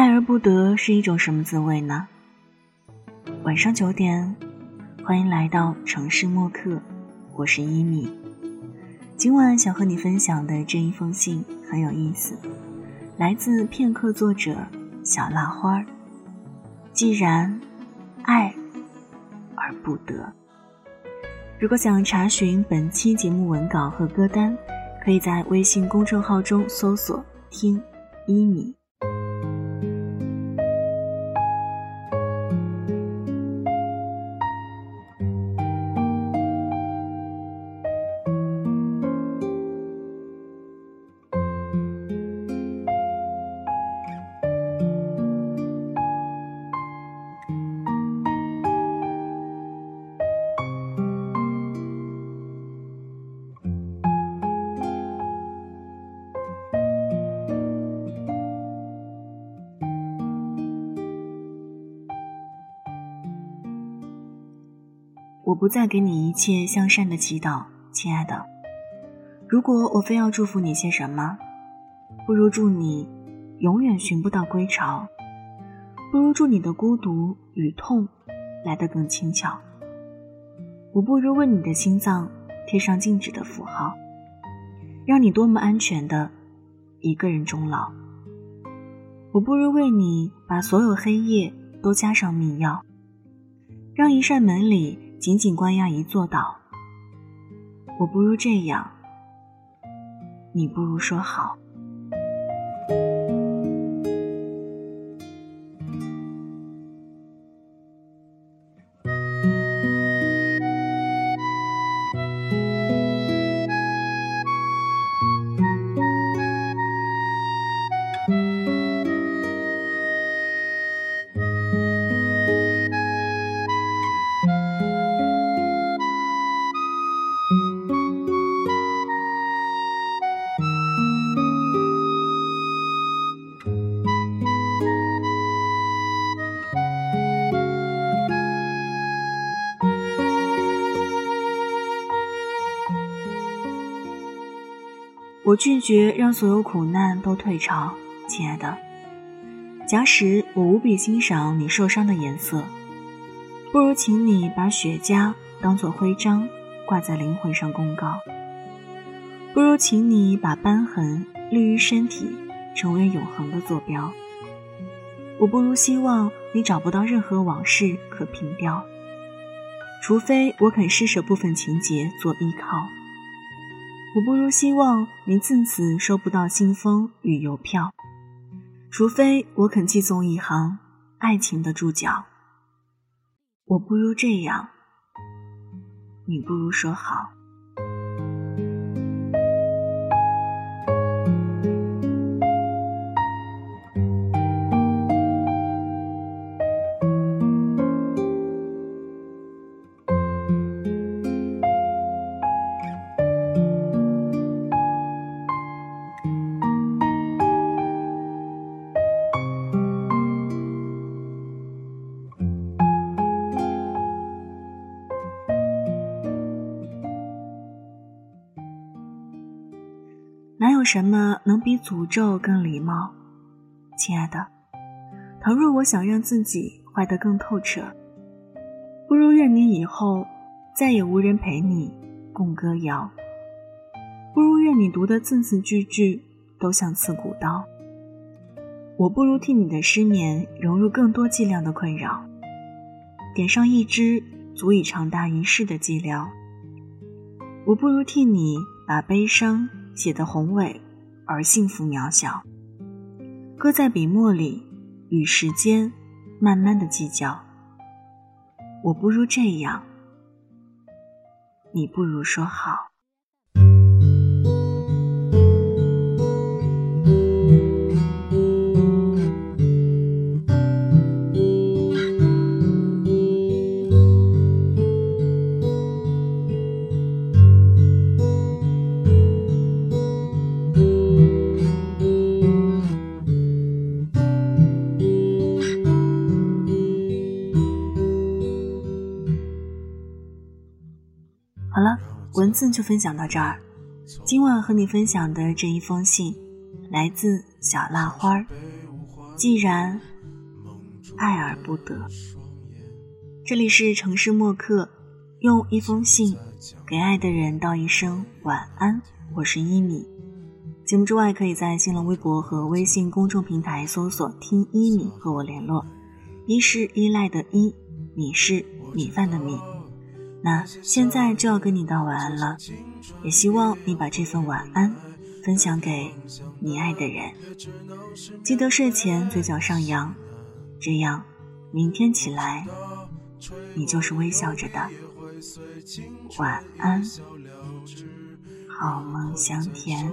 爱而不得是一种什么滋味呢？晚上九点，欢迎来到城市默客，我是一米。今晚想和你分享的这一封信很有意思，来自片刻作者小蜡花。既然爱而不得，如果想查询本期节目文稿和歌单，可以在微信公众号中搜索“听一米”。我不再给你一切向善的祈祷，亲爱的。如果我非要祝福你些什么，不如祝你永远寻不到归巢，不如祝你的孤独与痛来得更轻巧。我不如为你的心脏贴上静止的符号，让你多么安全的一个人终老。我不如为你把所有黑夜都加上密钥，让一扇门里。仅仅关押一座岛，我不如这样，你不如说好。我拒绝让所有苦难都退潮，亲爱的。假使我无比欣赏你受伤的颜色，不如请你把雪茄当作徽章挂在灵魂上公告；不如请你把斑痕立于身体，成为永恒的坐标。我不如希望你找不到任何往事可凭吊，除非我肯施舍部分情节做依靠。我不如希望您自此收不到信封与邮票，除非我肯寄送一行爱情的注脚。我不如这样，你不如说好。有什么能比诅咒更礼貌，亲爱的？倘若我想让自己坏得更透彻，不如愿你以后再也无人陪你共歌谣；不如愿你读的字字句句都像刺骨刀；我不如替你的失眠融入更多剂量的困扰，点上一支足以长达一世的寂寥；我不如替你把悲伤。写得宏伟而幸福渺小，搁在笔墨里，与时间慢慢的计较。我不如这样，你不如说好。好了文字就分享到这儿。今晚和你分享的这一封信，来自小蜡花。既然爱而不得。这里是城市默客，用一封信给爱的人道一声晚安。我是一米。节目之外，可以在新浪微博和微信公众平台搜索“听一米”和我联络。一是依赖的依，米是米饭的米。那现在就要跟你道晚安了，也希望你把这份晚安分享给你爱的人。记得睡前嘴角上扬，这样明天起来。你就是微笑着的，晚安，好梦香甜。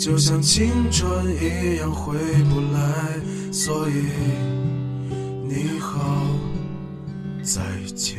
就像青春一样回不来，所以你好，再见。